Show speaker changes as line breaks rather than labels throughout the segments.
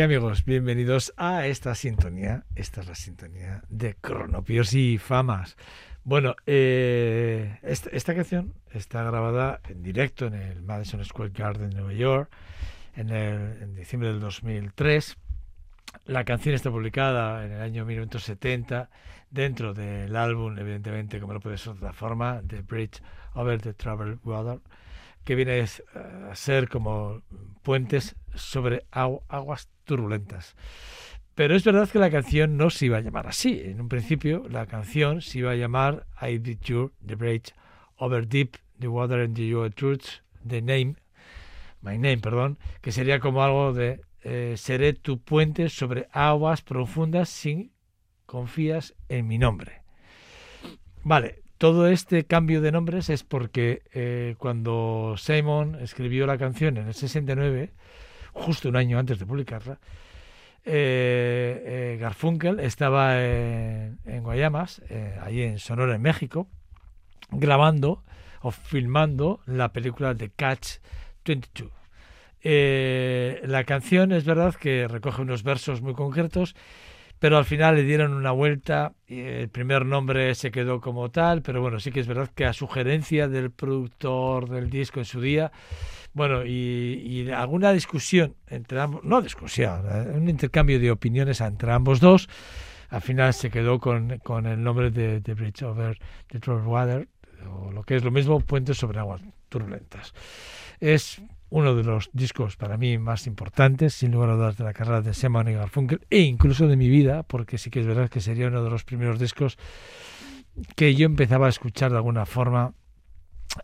Amigos, bienvenidos a esta sintonía. Esta es la sintonía de Cronopios y Famas. Bueno, eh, esta, canción está grabada en directo en el Madison Square Garden de Nueva York en diciembre del 2003. La canción está publicada en el año 1970 dentro del álbum, evidentemente, como no puede ser de otra forma, The Bridge Over the Troubled Water que viene a ser como puentes sobre aguas turbulentas. Pero es verdad que la canción no se iba a llamar así. En un principio, la canción se iba a llamar I Did You, The Bridge, Over Deep, The Water and the Truth, The Name, My Name, perdón, que sería como algo de eh, seré tu puente sobre aguas profundas sin confías en mi nombre. Vale, todo este cambio de nombres es porque eh, cuando Simon escribió la canción en el 69, justo un año antes de publicarla, eh, eh, Garfunkel estaba en, Guayamas, allí en Sonora, en México, grabando o filmando la película de Catch 22. la canción es verdad que recoge unos versos muy concretos, pero al final le dieron una vuelta el primer nombre se quedó como tal, pero bueno, sí que es verdad que a sugerencia del productor del disco en su día, bueno, y, alguna discusión entre ambos, no discusión, eh, un intercambio de opiniones entre ambos dos, al final se quedó con, el nombre de, The Bridge Over the Troubled Water, o lo que es lo mismo, Puentes sobre aguas turbulentas. Es uno de los discos para mí más importantes, sin lugar a dudas, de la carrera de Simon y Garfunkel, e incluso de mi vida, porque sí que es verdad que sería uno de los primeros discos que yo empezaba a escuchar de alguna forma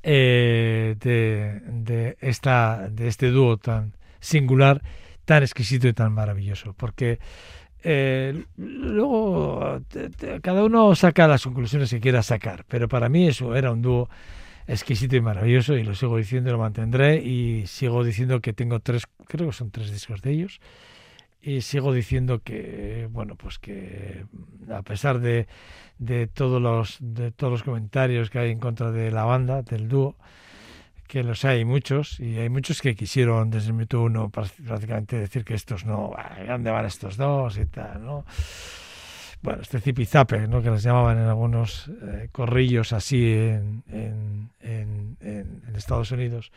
eh, de, de este dúo tan singular, tan exquisito y tan maravilloso. Porque eh, luego cada uno saca las conclusiones que quiera sacar, pero para mí eso era un dúo exquisito y maravilloso y lo sigo diciendo, lo mantendré y sigo diciendo que tengo tres, creo que son tres discos de ellos y sigo diciendo que bueno pues que a pesar de, de todos los de todos los comentarios que hay en contra de la banda del dúo que los hay muchos y hay muchos que quisieron desde el minuto uno prácticamente decir que estos no dónde van estos dos y tal no bueno este zipizape no que les llamaban en algunos eh, corrillos así en, en, Estados Unidos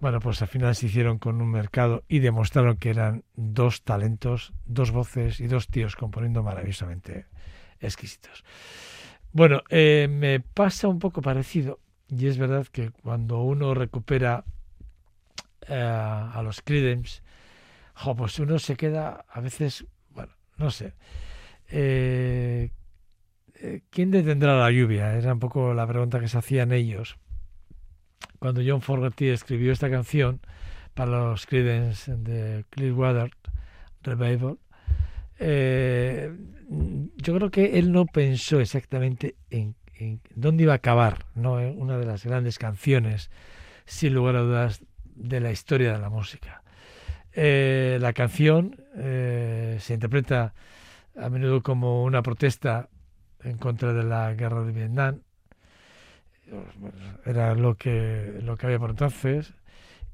bueno, pues al final se hicieron con un mercado y demostraron que eran dos talentos, dos voces y dos tíos componiendo maravillosamente exquisitos. Bueno, eh, me pasa un poco parecido y es verdad que cuando uno recupera eh, a los Creedence, pues uno se queda a veces, bueno, no sé. Eh, ¿Quién detendrá la lluvia? Era un poco la pregunta que se hacían ellos cuando John Fogerty escribió esta canción para los Creedence de Clearwater Revival, eh, yo creo que él no pensó exactamente en, dónde iba a acabar ¿no? Eh, una de las grandes canciones, sin lugar a dudas, de la historia de la música. Eh, la canción se interpreta a menudo como una protesta en contra de la guerra de Vietnam era lo que, lo que había por entonces.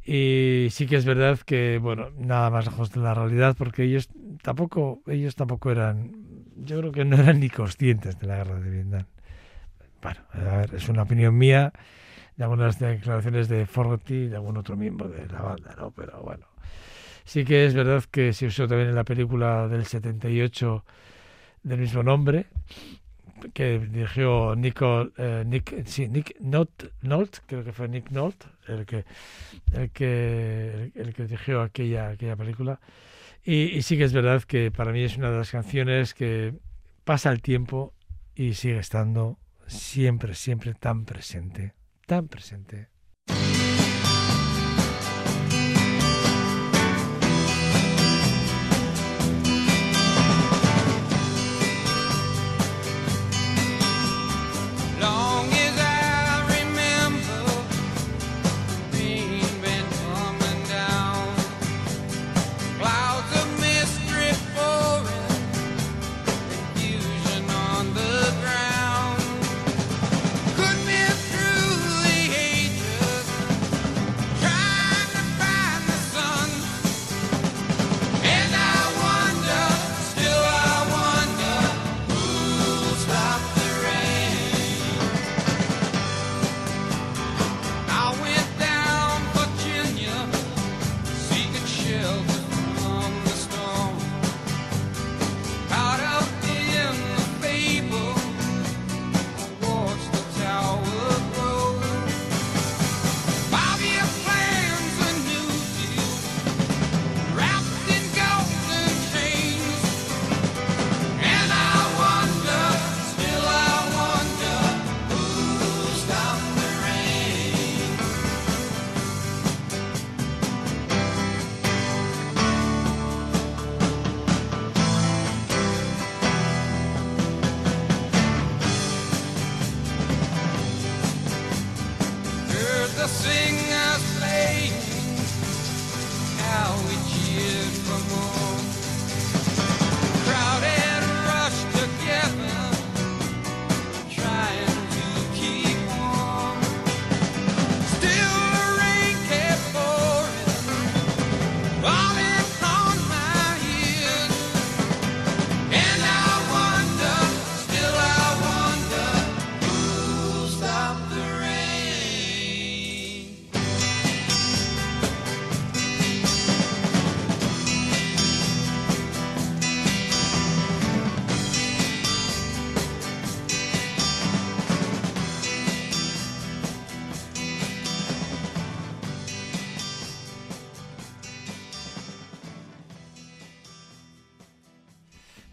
Y sí que es verdad que, bueno, nada más lejos de la realidad, porque ellos tampoco, ellos tampoco eran, yo creo que no eran ni conscientes de la guerra de Vietnam. Bueno, a ver, es una opinión mía, de algunas declaraciones de Fogerty y de algún otro miembro de la banda, ¿no? Pero bueno, sí que es verdad que se usó también en la película del 78 del mismo nombre, que dirigió Nico, eh, Nick, sí, Nick Nolt, creo que fue Nick Nolt, el que, el que, el, que dirigió aquella, aquella película. Y, y, sí que es verdad que para mí es una de las canciones que pasa el tiempo y sigue estando siempre, siempre tan presente, tan presente.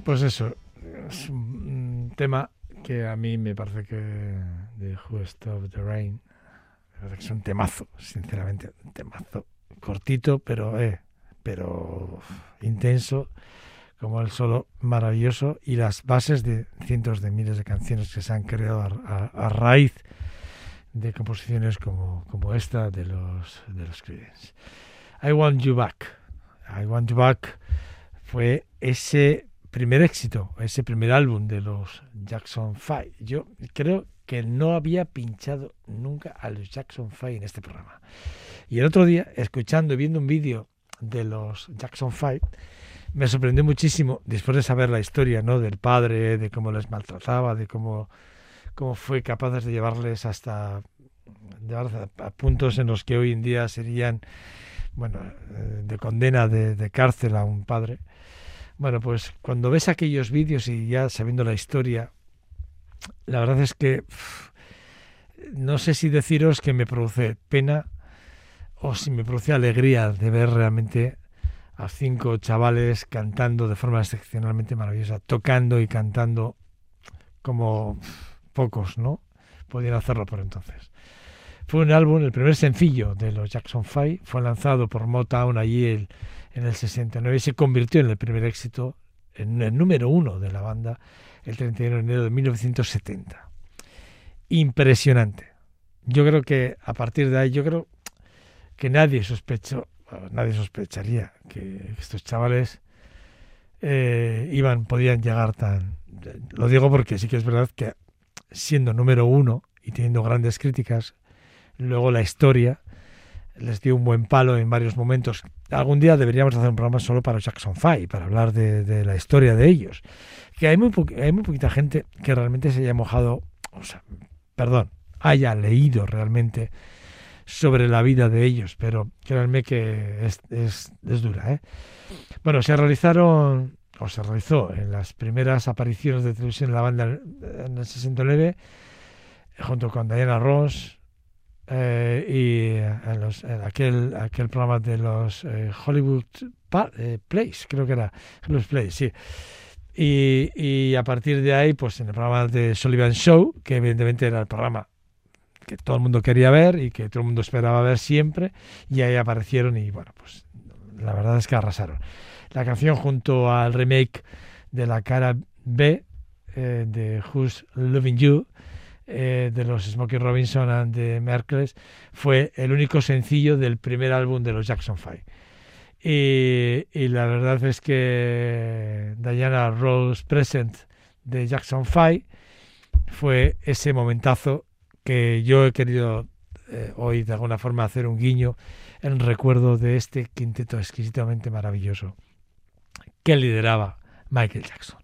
Pues eso, es un tema que a mí me parece que de Who Stopped the Rain es un temazo, sinceramente, un temazo cortito, pero eh, pero intenso, como el solo maravilloso y las bases de cientos de miles de canciones que se han creado a, raíz de composiciones como, como esta de los de los Creedence. I Want You Back. I Want You Back fue ese primer éxito, ese primer álbum de los Jackson 5. Yo creo que no había pinchado nunca a los Jackson 5 en este programa. Y el otro día, escuchando y viendo un vídeo de los Jackson 5, me sorprendió muchísimo, después de saber la historia ¿no? del padre, de cómo les maltrataba, de cómo, cómo fue capaz de llevarles hasta a, puntos en los que hoy en día serían bueno, eh, de condena de, cárcel a un padre. Bueno, pues cuando ves aquellos vídeos y ya sabiendo la historia, la verdad es que no sé si deciros que me produce pena o si me produce alegría de ver realmente a cinco chavales cantando de forma excepcionalmente maravillosa, tocando y cantando como pocos, ¿no? Podían hacerlo por entonces. Fue un álbum, el primer sencillo de los Jackson Five, fue lanzado por Motown allí en el 69 y se convirtió en el primer éxito, en el número uno de la banda, el 31 de enero de 1970. Impresionante. Yo creo que a partir de ahí, yo creo que nadie sospechó, nadie sospecharía que estos chavales eh, iban, podían llegar tan. Lo digo porque sí que es verdad que siendo número uno y teniendo grandes críticas, Luego la historia les dio un buen palo en varios momentos. Algún día deberíamos hacer un programa solo para Jackson Five, para hablar de, la historia de ellos. Que hay muy, hay poquita gente que realmente se haya mojado, o sea, perdón, haya leído realmente sobre la vida de ellos, pero créanme que es, es, es dura. ¿eh? Bueno, se realizaron, o se realizó en las primeras apariciones de televisión de la banda en el 69, junto con Diana Ross, eh, y en, los, en, aquel, aquel programa de los eh, Hollywood eh, Plays, creo que era, los Plays, sí. Y, y, a partir de ahí, pues en el programa de Sullivan Show, que evidentemente era el programa que todo el mundo quería ver y que todo el mundo esperaba ver siempre, y ahí aparecieron y bueno, pues la verdad es que arrasaron. La canción junto al remake de la cara B de Who's Loving You, eh, de los Smokey Robinson and the Merkles fue el único sencillo del primer álbum de los Jackson Five. Y, y, la verdad es que Diana Rose Present de Jackson Five fue ese momentazo que yo he querido eh, hoy de alguna forma hacer un guiño en recuerdo de este quinteto exquisitamente maravilloso que lideraba Michael Jackson.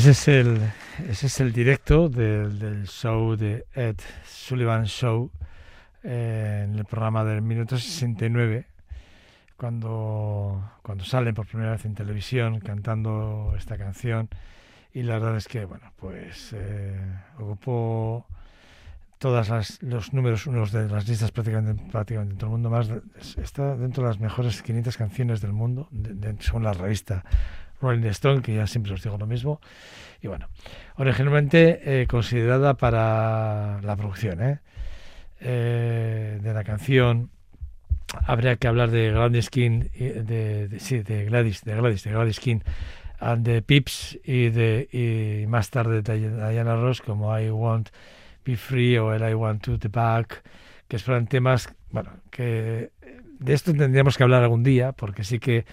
Ese es el, ese es el directo del, del show de Ed Sullivan Show eh, en el programa del minuto 69 cuando, cuando salen por primera vez en televisión cantando esta canción. Y la verdad es que bueno pues eh, ocupó todos los números unos de las listas prácticamente, prácticamente en todo el mundo más está dentro de las mejores 500 canciones del mundo según la revista Rolling Stone, que ya siempre os digo lo mismo. Y bueno, originalmente eh, considerada para la producción ¿eh? Eh, de la canción, habría que hablar de Gladys King, de, Gladys, de Gladys, de Gladys and de Pips y, de, y más tarde de Diana Ross, como I Want Be Free o el I Want to The Back, que fueron temas, bueno, que de esto tendríamos que hablar algún día, porque sí que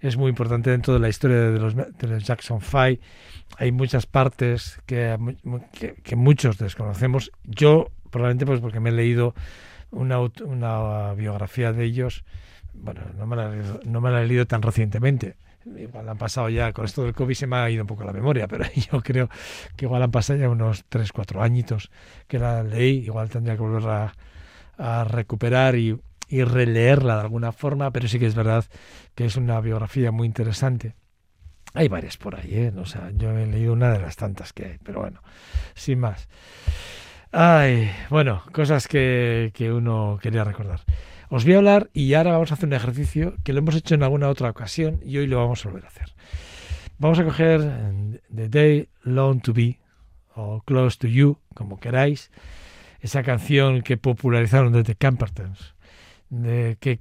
es muy importante dentro de la historia de los, Jackson Five. Hay muchas partes que, que, muchos desconocemos. Yo, probablemente, pues porque me he leído una, una biografía de ellos. Bueno, no me, la, no me la he leído tan recientemente. Igual han pasado ya, con esto del COVID se me ha ido un poco la memoria, pero yo creo que igual han pasado ya unos 3, 4 añitos que la leí. Igual tendría que volver a, a recuperar y y releerla de alguna forma, pero sí que es verdad que es una biografía muy interesante. Hay varias por ahí, ¿eh? O sea, yo he leído una de las tantas que hay, pero bueno, sin más. Ay, bueno, cosas que, que uno quería recordar. Os voy a hablar y ahora vamos a hacer un ejercicio que lo hemos hecho en alguna otra ocasión y hoy lo vamos a volver a hacer. Vamos a coger The Day Long to Be o Close to You, como queráis, esa canción que popularizaron desde Campertons que,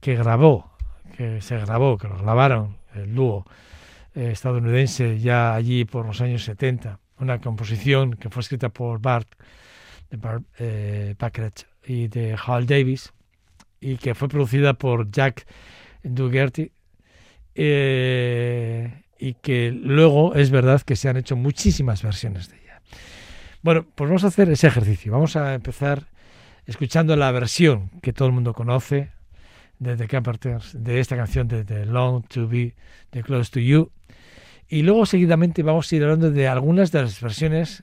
que, grabó, que se grabó, que lo grabaron el dúo eh, estadounidense ya allí por los años 70, una composición que fue escrita por Bart, de Bart eh, y de Hal Davis y que fue producida por Jack Dougherty eh, y que luego es verdad que se han hecho muchísimas versiones de ella. Bueno, pues vamos a hacer ese ejercicio. Vamos a empezar escuchando la versión que todo el mundo conoce de The Camperters, de esta canción de The Long to Be, The Close to You. Y luego seguidamente vamos a ir hablando de algunas de las versiones,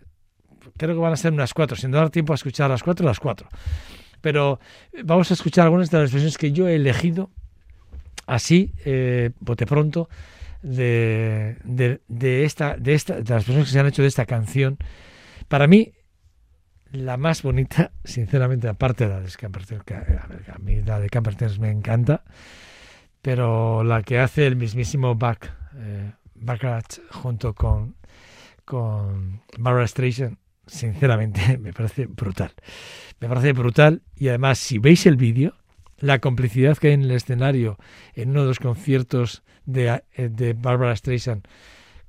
creo que van a ser unas cuatro, sin dar tiempo a escuchar las cuatro, las cuatro. Pero vamos a escuchar algunas de las versiones que yo he elegido así, eh, bote pronto, de, de, esta, de, esta, de las versiones que se han hecho de esta canción. Para mí, la más bonita, sinceramente, aparte de la de Camperters, que a, mí la de me encanta, pero la que hace el mismísimo Back, eh, junto con, con Barbara Streisand, sinceramente me parece brutal. Me parece brutal y además si veis el vídeo, la complicidad que hay en el escenario en uno de los conciertos de, eh, de Barbara Streisand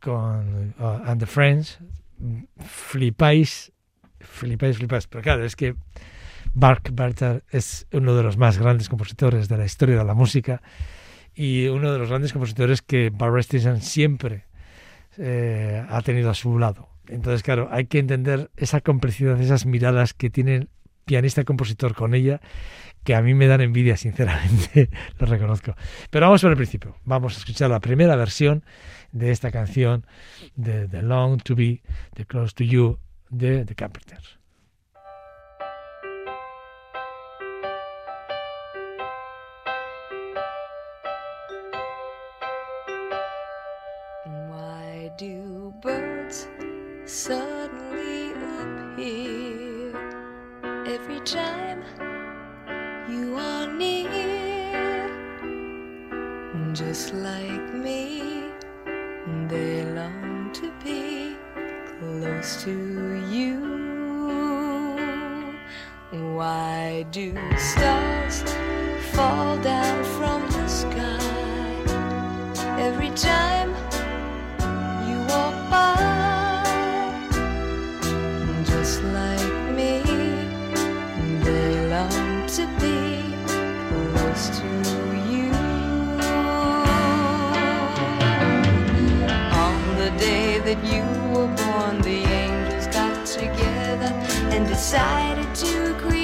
con uh, And the Friends, flipáis flipáis, flipáis. Pero claro, es que Mark Barter es uno de los más grandes compositores de la historia de la música y uno de los grandes compositores que Barbara Streisand siempre eh, ha tenido a su lado. Entonces, claro, hay que entender esa complicidad, esas miradas que tiene el pianista-compositor con ella, que a mí me dan envidia, sinceramente, lo reconozco. Pero vamos por el principio. Vamos a escuchar la primera versión de esta canción de The Long to Be, The Close to You, de The Carpenters.
Why do birds suddenly appear every time you are near? Just like me, they long to be close to you. Why do stars fall down from the sky every time you walk by? Just like me, they long to be close to you. On the day that you were born, decided to create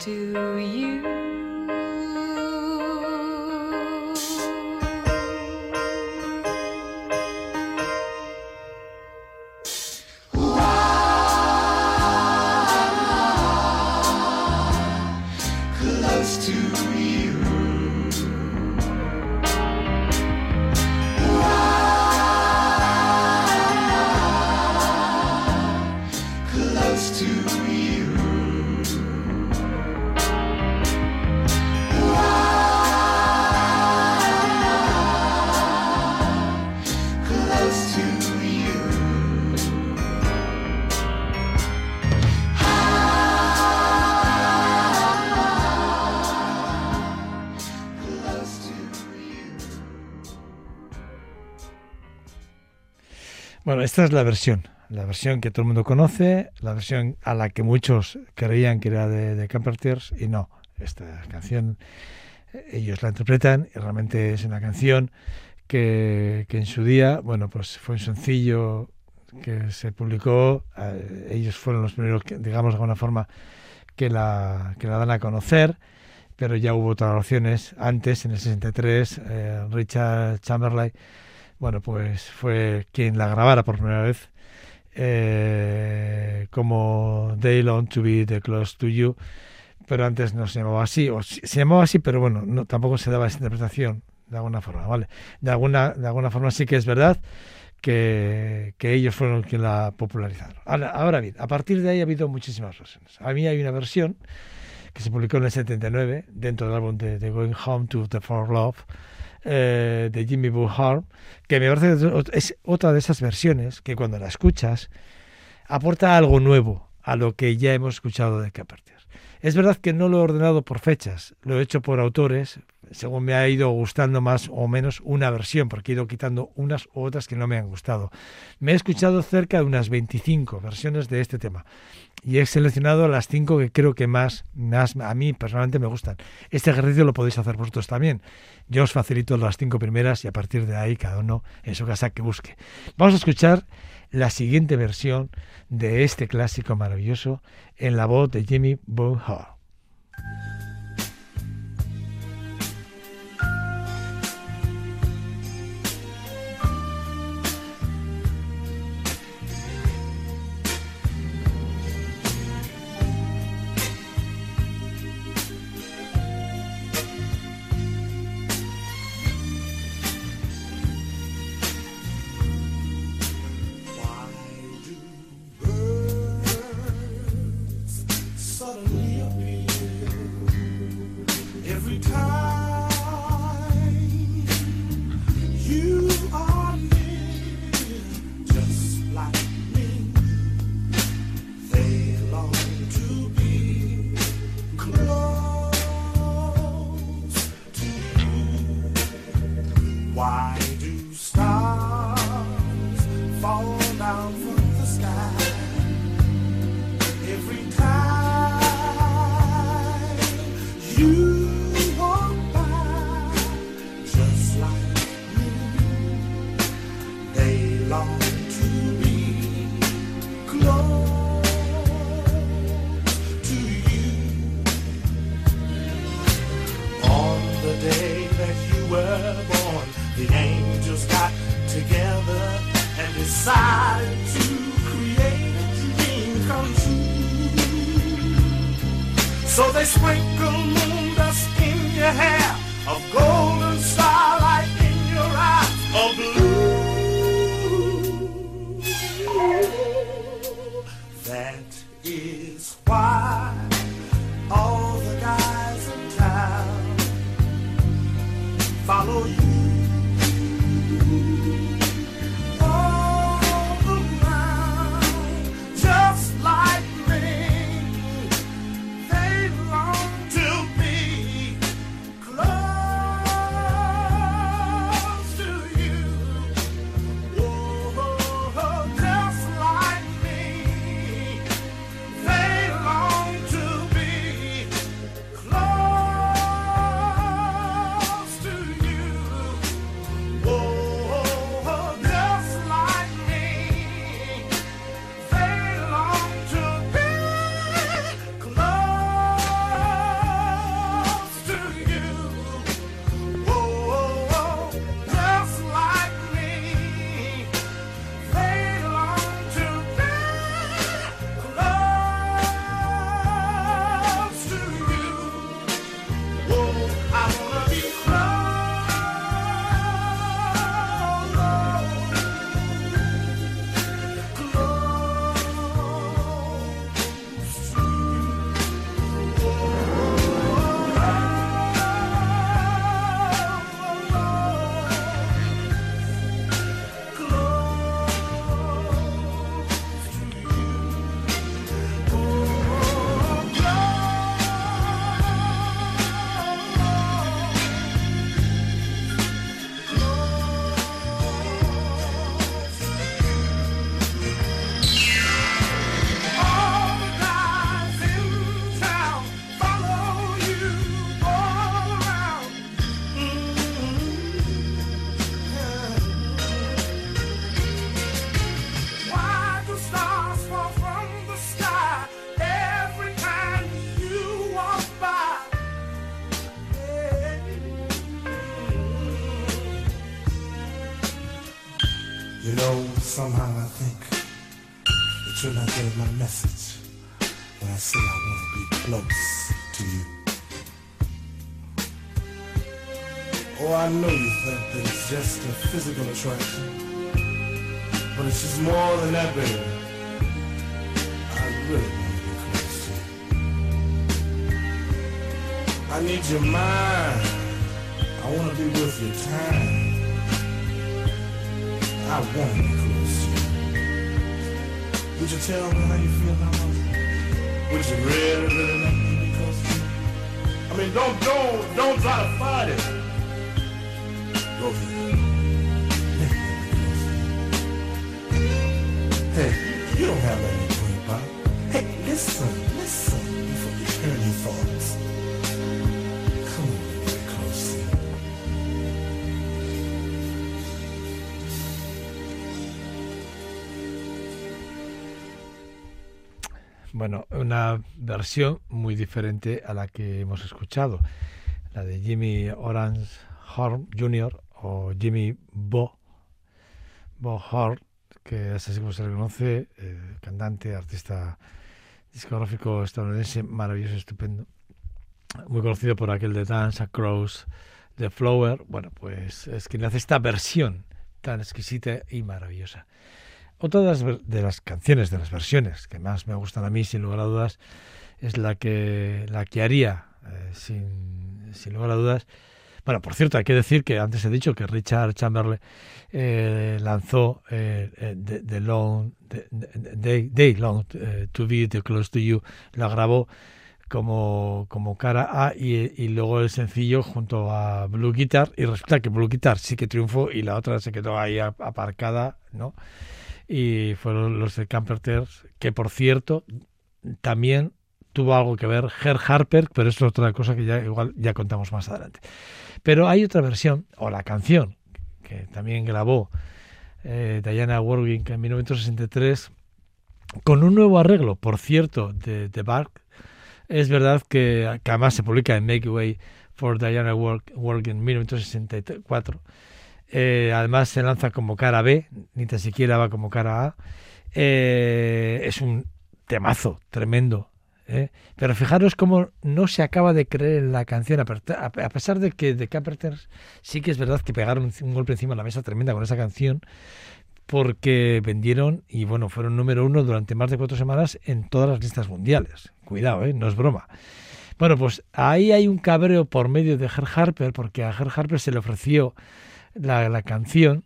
to you.
Esta es la versión, la versión que todo el mundo conoce, la versión a la que muchos creían que era de, de Camper Tears y no. Esta canción eh, ellos la interpretan y realmente es una canción que, en su día, bueno, pues fue un sencillo que se publicó, eh, ellos fueron los primeros, que, digamos de alguna forma, que la, que la dan a conocer, pero ya hubo otras opciones antes, en el 63, eh, Richard Chamberlain bueno, pues fue quien la grabara por primera vez eh, como They Long to Be The Close to You, pero antes no se llamaba así, o se llamaba así, pero bueno, no, tampoco se daba esa interpretación de alguna forma, ¿vale? De alguna, de alguna forma sí que es verdad que, ellos fueron quien la popularizaron. Ahora, ahora bien, a partir de ahí ha habido muchísimas versiones. A mí hay una versión que se publicó en el 79 dentro del álbum de, de Going Home to the For Love eh, de Jimmy Harm, que me parece es otra de esas versiones que cuando la escuchas aporta algo nuevo a lo que ya hemos escuchado de Carpenter. Es verdad que no lo he ordenado por fechas, lo he hecho por autores, según me ha ido gustando más o menos una versión, porque he ido quitando unas u otras que no me han gustado. Me he escuchado cerca de unas 25 versiones de este tema y he seleccionado las cinco que creo que más, a mí personalmente me gustan. Este ejercicio lo podéis hacer vosotros también. Yo os facilito las cinco primeras y a partir de ahí cada uno en su casa que busque. Vamos a escuchar la siguiente versión de este clásico maravilloso en la voz de Jimmy Boo
physical attraction, but it's just more than that, baby. I really want to be close to you. I need your mind. I want to be with your time. I want to be close to you. Would you tell me how you feel now? Would you really, really like me to be close to? I mean, don't, don't, don't try to fight it. Hey, listen, listen.
Bueno, una versión muy diferente a la que hemos escuchado, la de Jimmy Orange Horn Jr. o Jimmy Bo, Bo Horn, que es así como se le conoce, eh, cantante, artista discográfico estadounidense, maravilloso, estupendo, muy conocido por aquel de Dance Across the Flower. Bueno, pues es quien hace esta versión tan exquisita y maravillosa. Otra de las, de las canciones, de las versiones que más me gustan a mí, sin lugar a dudas, es la que, la que haría, eh, sin, sin lugar a dudas. Bueno, por cierto, hay que decir que antes he dicho que Richard Chamberlain eh, lanzó eh, eh, the, Long, Day, Long to Be The Close to You, la grabó como, como cara A y, luego el sencillo junto a Blue Guitar y resulta que Blue Guitar sí que triunfó y la otra se quedó ahí ap- aparcada, ¿no? y fueron los de Camperters, que por cierto también tuvo algo que ver Herr Harper, pero es otra cosa que ya igual ya contamos más adelante. Pero hay otra versión, o la canción, que también grabó eh, Diana Warwick en 1963, con un nuevo arreglo, por cierto, de, de Bark. Es verdad que, que además se publica en Make Way for Diana Warwick en 1964 Eh, además se lanza como cara B, ni tan siquiera va como cara A. Eh, es un temazo tremendo. ¿Eh? Pero fijaros cómo no se acaba de creer en la canción, a pesar de que The Carpenters sí que es verdad que pegaron un- golpe encima de la mesa tremenda con esa canción, porque vendieron y bueno, fueron número uno durante más de cuatro semanas en todas las listas mundiales. Cuidado, ¿eh? no es broma. Bueno, pues ahí hay un cabreo por medio de Herb Harper, porque a Herb Harper se le ofreció la, la canción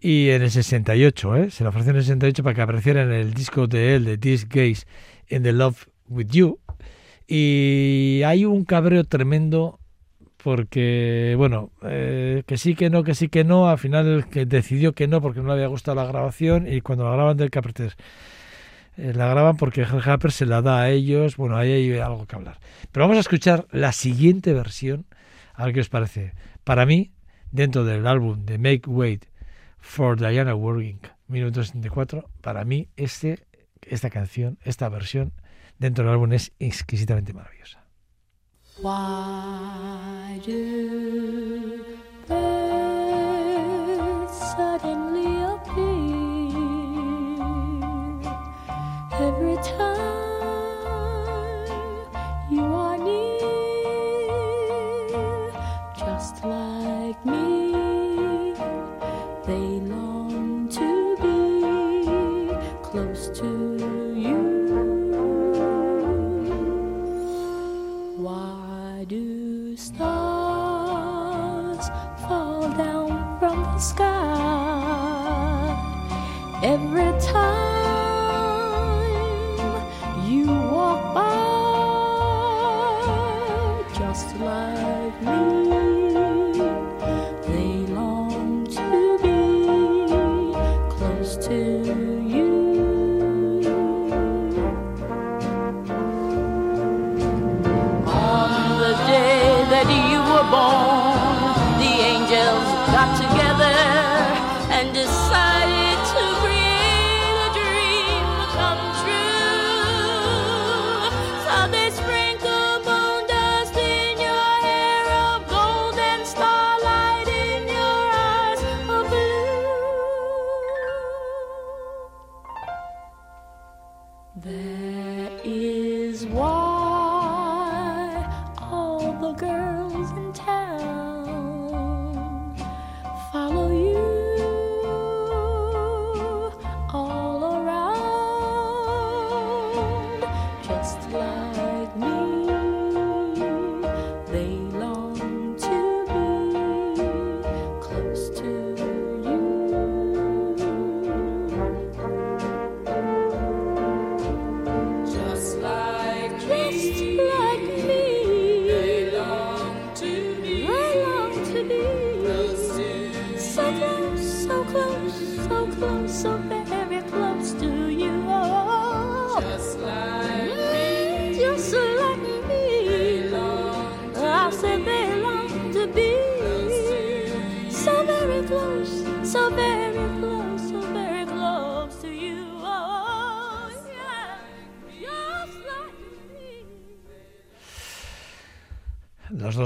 y en el 68, ¿eh? se le ofreció en el 68 para que apareciera en el disco de él, de This Gaze, in the Love with You. Y hay un cabreo tremendo porque, bueno, eh, que sí, que no, que sí, que no, al final que decidió que no porque no le había gustado la grabación y cuando la graban del Capretes eh, la graban porque Herb Harper se la da a ellos, bueno, ahí hay algo que hablar. Pero vamos a escuchar la siguiente versión, a ver qué os parece. Para mí, dentro del álbum de Make Way for Diana Warwick, 1964, para mí este, esta canción, esta versión dentro del álbum es exquisitamente maravillosa.
Sky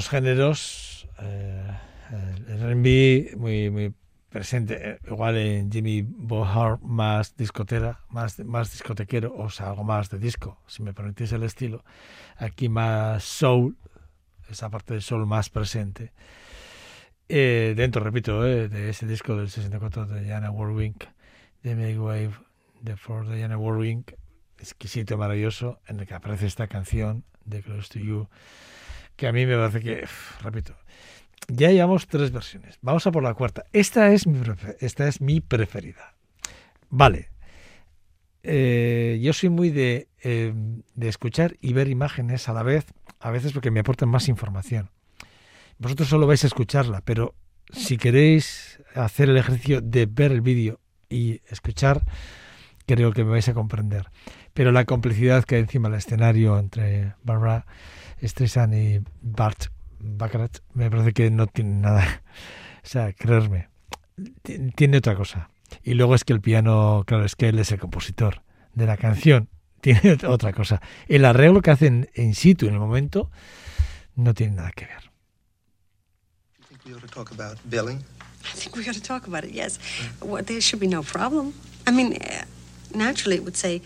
Géneros, eh, el R&B muy, muy presente, eh, igual en Jimmy Bohar más discotera, más, más discotequero, o sea, algo más de disco, si me permitís el estilo. Aquí más soul, esa parte de soul más presente. Eh, dentro, repito, eh, de ese disco del 64 de Diana Warwick, de Make Wave, de For Diana Warwick, exquisito, maravilloso, en el que aparece esta canción de Close to You, que a mí me parece que, repito, ya llevamos tres versiones. Vamos a por la cuarta. Esta es mi, esta es mi preferida. Vale. Eh, yo soy muy de, eh, de escuchar y ver imágenes a la vez, a veces porque me aportan más información. Vosotros solo vais a escucharla, pero si queréis hacer el ejercicio de ver el vídeo y escuchar, creo que me vais a comprender. Pero la complicidad que hay encima del escenario entre Barbara Streisand y Bart Baccarat me parece que no tiene nada. O sea, creerme, ti- tiene otra cosa. Y luego es que el piano, claro, es que él es el compositor de la canción. Tiene otra cosa. El arreglo que hacen en situ, en el momento, no tiene nada que ver.
You think we ought to talk about billing? I think we ought to talk about it, yes. Well, there should be no problem. I mean, uh, naturally, it would say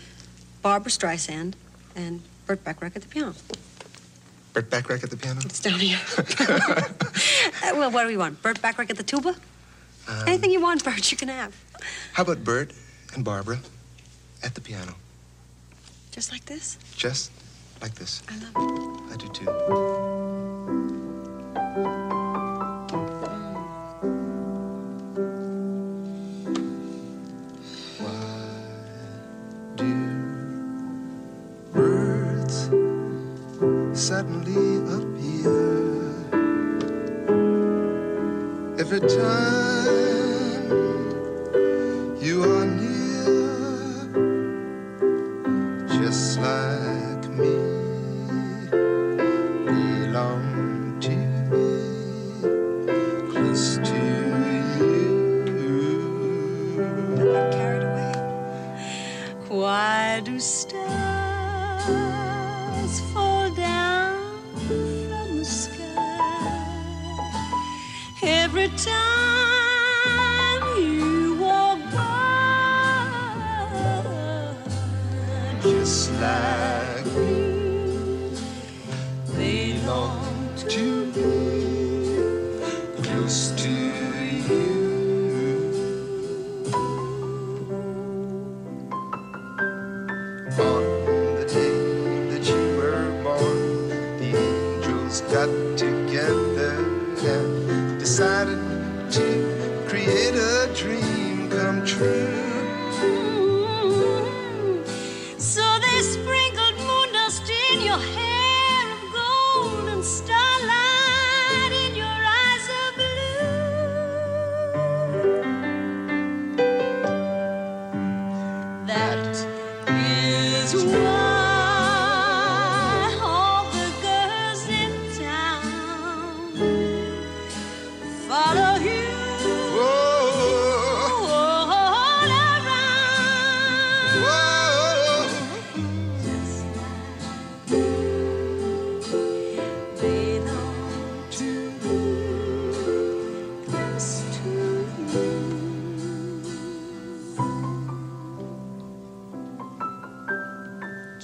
Barbara Streisand and Burt Bacharach at the piano.
Burt Bacharach at the piano?
It's down here. Uh, well, what do we want? Burt Bacharach at the tuba? Anything you want, Bert, you can have.
How about Bert and Barbara at the piano?
Just like this?
Just like this.
I love it.
I do too. Suddenly appear. Every time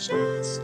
Just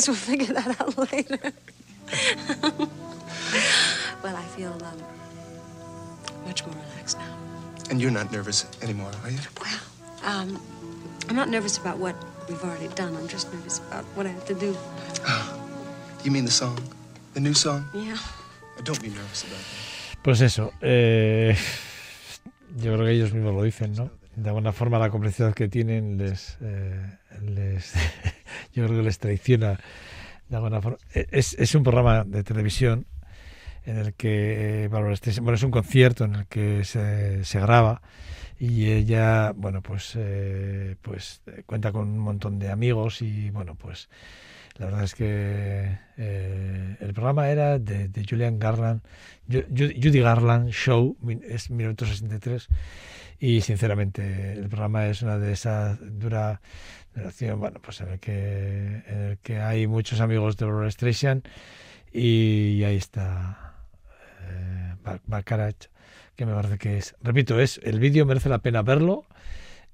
Guess we'll figure that out later. well, I feel um, much more relaxed now.
And you're not nervous anymore, are you?
Well, um, I'm not nervous about what we've already done. I'm just nervous about what I have to do.
You mean the song? The new song?
Yeah.
Oh, Don't be nervous about that.
Pues eso, eh, yo creo que ellos mismos lo dicen, ¿no? De alguna forma la complicidad que tienen les, eh, les yo creo que les traiciona de alguna forma. E, Es, es un programa de televisión en el que, eh, bueno, es un concierto en el que se, se graba y ella, bueno, pues, eh, pues eh, cuenta con un montón de amigos y, bueno, pues la verdad es que eh, el programa era de, de Julian Garland, Ju- Ju- Judy Garland Show, es 1963, y sinceramente el programa es una de esas dura duración, bueno, pues en el que, en el que hay muchos amigos de Barbra Streisand y ahí está eh, que me parece que es, repito, es el vídeo merece la pena verlo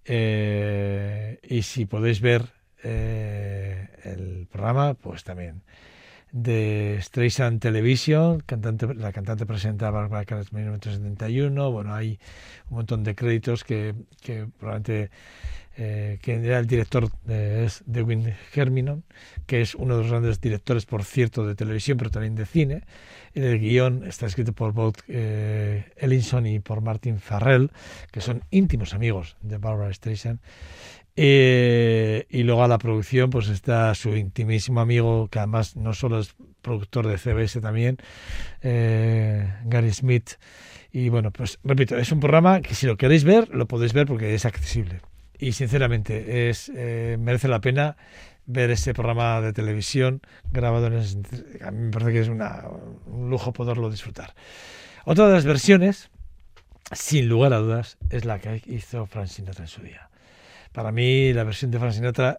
eh, y si podéis ver eh, el programa, pues también de Streisand Television, cantante, la cantante presenta Barbara Carrett en 1971. Bueno, hay un montón de créditos que, que probablemente eh, era el director eh, es Dewin Herminon, que es uno de los grandes directores, por cierto, de televisión, pero también de cine. El guion está escrito por Bob eh, y por Martin Farrell, que son íntimos amigos de Barbara Streisand. Eh, y luego a la producción pues está su intimísimo amigo, que además no solo es productor de CBS también, eh, Gary Smith. Y bueno, pues repito, es un programa que si lo queréis ver, lo podéis ver porque es accesible. Y sinceramente, es eh, merece la pena ver ese programa de televisión grabado en ese, a mí me parece que es una, un lujo poderlo disfrutar. Otra de las versiones, sin lugar a dudas, es la que hizo Frank Sinatra en su día. Para mí la versión de Frank Sinatra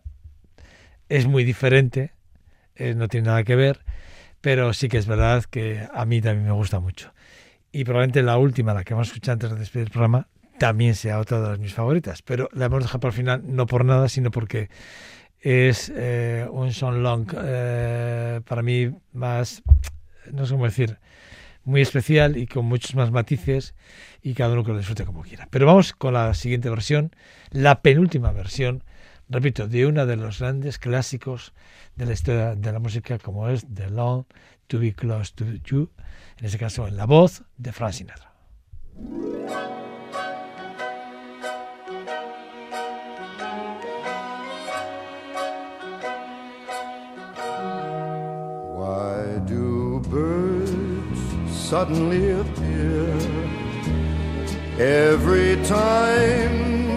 es muy diferente, eh, no tiene nada que ver, pero sí que es verdad que a mí también me gusta mucho. Y probablemente la última, la que vamos a escuchar antes de despedir el programa, también sea otra de las mis favoritas, pero la hemos dejado para el final no por nada, sino porque es eh, un son long eh, para mí más, no sé cómo decir, muy especial y con muchos más matices y cada uno que lo disfrute como quiera. Pero vamos con la siguiente versión, la penúltima versión, repito, de uno de los grandes clásicos de la historia de la música como es The Long to Be Close to You, en este caso en la voz de Frank Sinatra.
Why do birds suddenly appear every time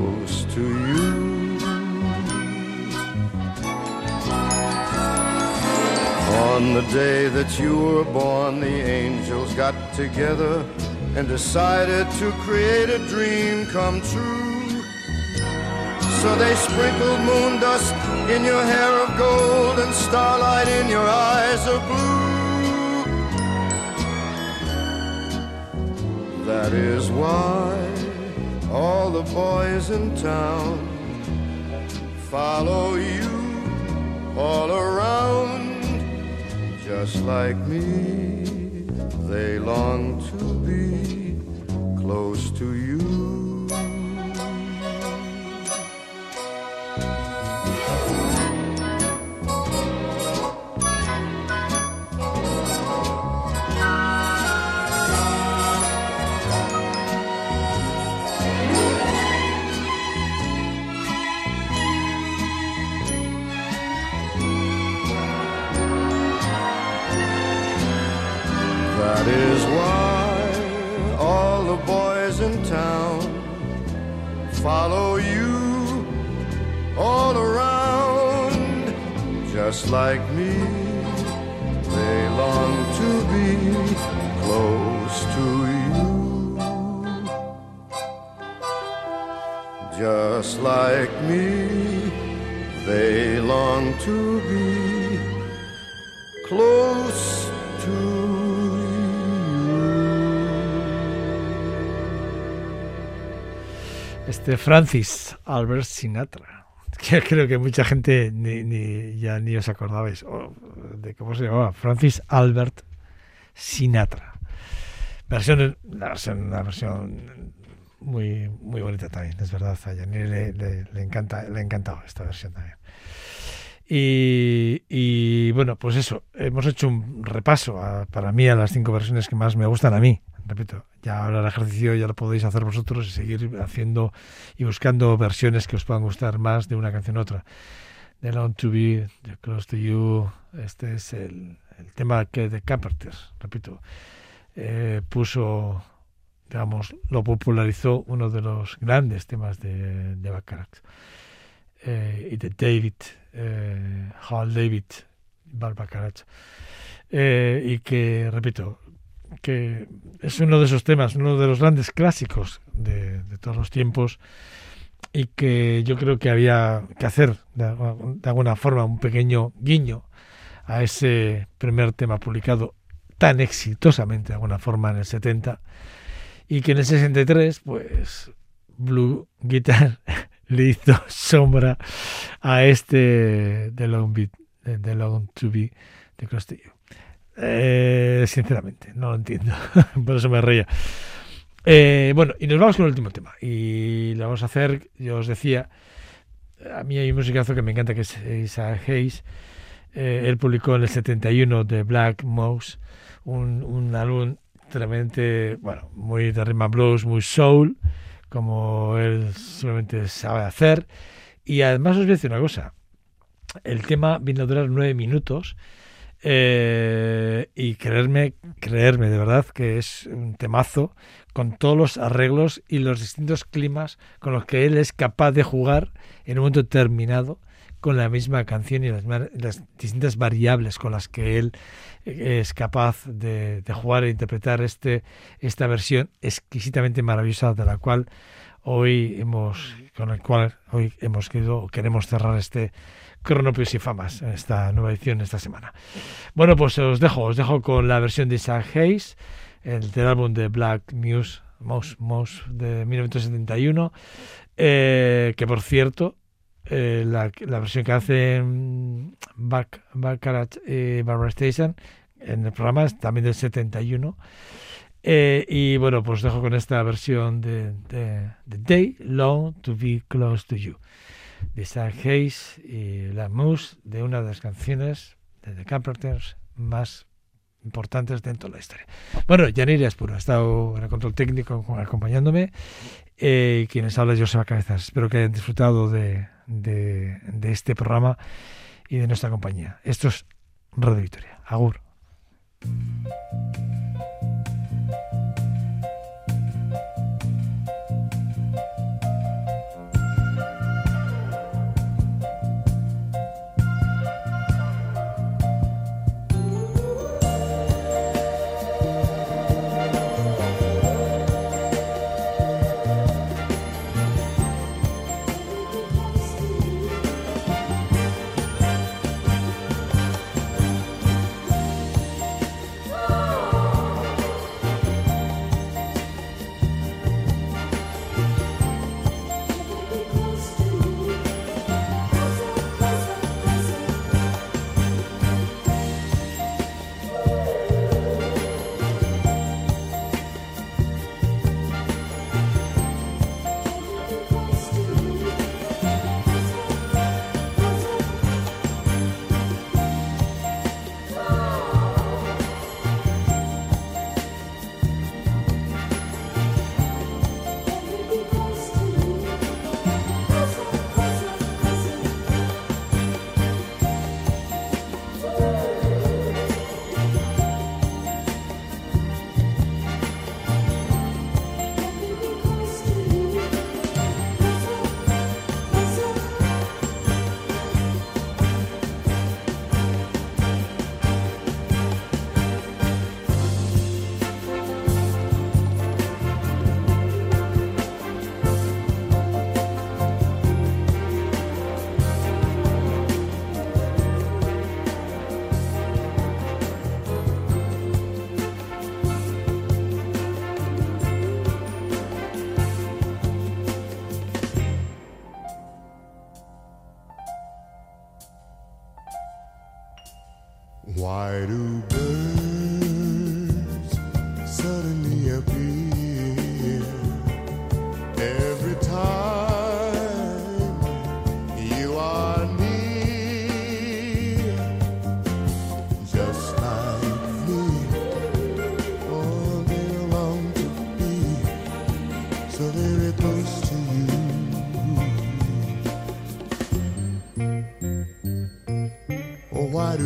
On the day that you were born, the angels got together and decided to create a dream come true. So they sprinkled moon dust in your hair of gold and starlight in your eyes of blue. That is why all the boys in town follow you all around. Just like me, they long to be close to you. Boys in town follow you all around, just like me. They long to be close to you, just like me. They long to be close
Este Francis Albert Sinatra, que creo que mucha gente ni, ni- ya ni os acordabais de cómo se llamaba, Francis Albert Sinatra. Versión, la versión, una versión muy, muy bonita también, es verdad, a Yanir le, le- le encanta, le ha encantado esta versión también. Y, y, bueno, pues eso, hemos hecho un repaso a- para mí a las cinco versiones que más me gustan a mí. Repito, ya ahora el ejercicio ya lo podéis hacer vosotros y seguir haciendo y buscando versiones que os puedan gustar más de una canción a otra. The Long to Be, The Close to You, este es el, el tema que de Carpenters, repito, eh, puso, digamos, lo popularizó uno de los grandes temas de, de Baccarat. Eh, y de David, eh, Hal David, Barbara Baccarat. eh, y que, repito, que es uno de esos temas, uno de los grandes clásicos de, de todos los tiempos y que yo creo que había que hacer de, algu- de alguna forma un pequeño guiño a ese primer tema publicado tan exitosamente de alguna forma en el 70 y que en el 63 pues Blue Guitar le hizo sombra a este The Long, Beat, The Long to Be de Castillo. Eh, sinceramente, no lo entiendo. Por eso me reía. Eh, bueno, y nos vamos con el último tema. Y lo vamos a hacer, yo os decía, a mí hay un musicazo que me encanta que es Isaac Hayes. Eh, él publicó en el 71 de Black Mouse un, un álbum tremendamente, bueno, muy de and blues, muy soul, como él solamente sabe hacer. Y además os voy a decir una cosa. El tema vino a durar nueve minutos. Eh, y creerme, creerme de verdad que es un temazo con todos los arreglos y los distintos climas con los que él es capaz de jugar en un momento determinado con la misma canción y las, distintas variables con las que él eh, es capaz de, de jugar e interpretar este, esta versión exquisitamente maravillosa de la cual hoy hemos con el cual hoy hemos querido queremos cerrar este Cronopios y Famas en esta nueva edición esta semana. Bueno, pues os dejo, os dejo con la versión de Isaac Hayes, el del álbum de Black Muse, Mouse, Mouse de 1971, eh, que por cierto, eh, la, la versión que hace mm, Back, Baccarat y Barbara Station en el programa es también del 71. Eh, y bueno, pues dejo con esta versión de, de, de Day Long to Be Close to You de Isaac Hayes y la Moose de una de las canciones de The Carpenters más importantes dentro de la historia. Bueno, Yanira Espuro ha estado en el control técnico acompañándome eh, quienes habla Joseba Cabezas. Espero que hayan disfrutado de, de, de este programa y de nuestra compañía. Esto es Radio Victoria. Agur.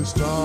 Stars